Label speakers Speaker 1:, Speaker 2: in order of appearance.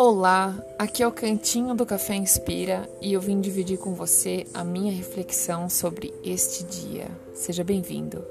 Speaker 1: Olá, aqui é o Cantinho do Café Inspira e eu vim dividir com você a minha reflexão sobre este dia. Seja bem-vindo.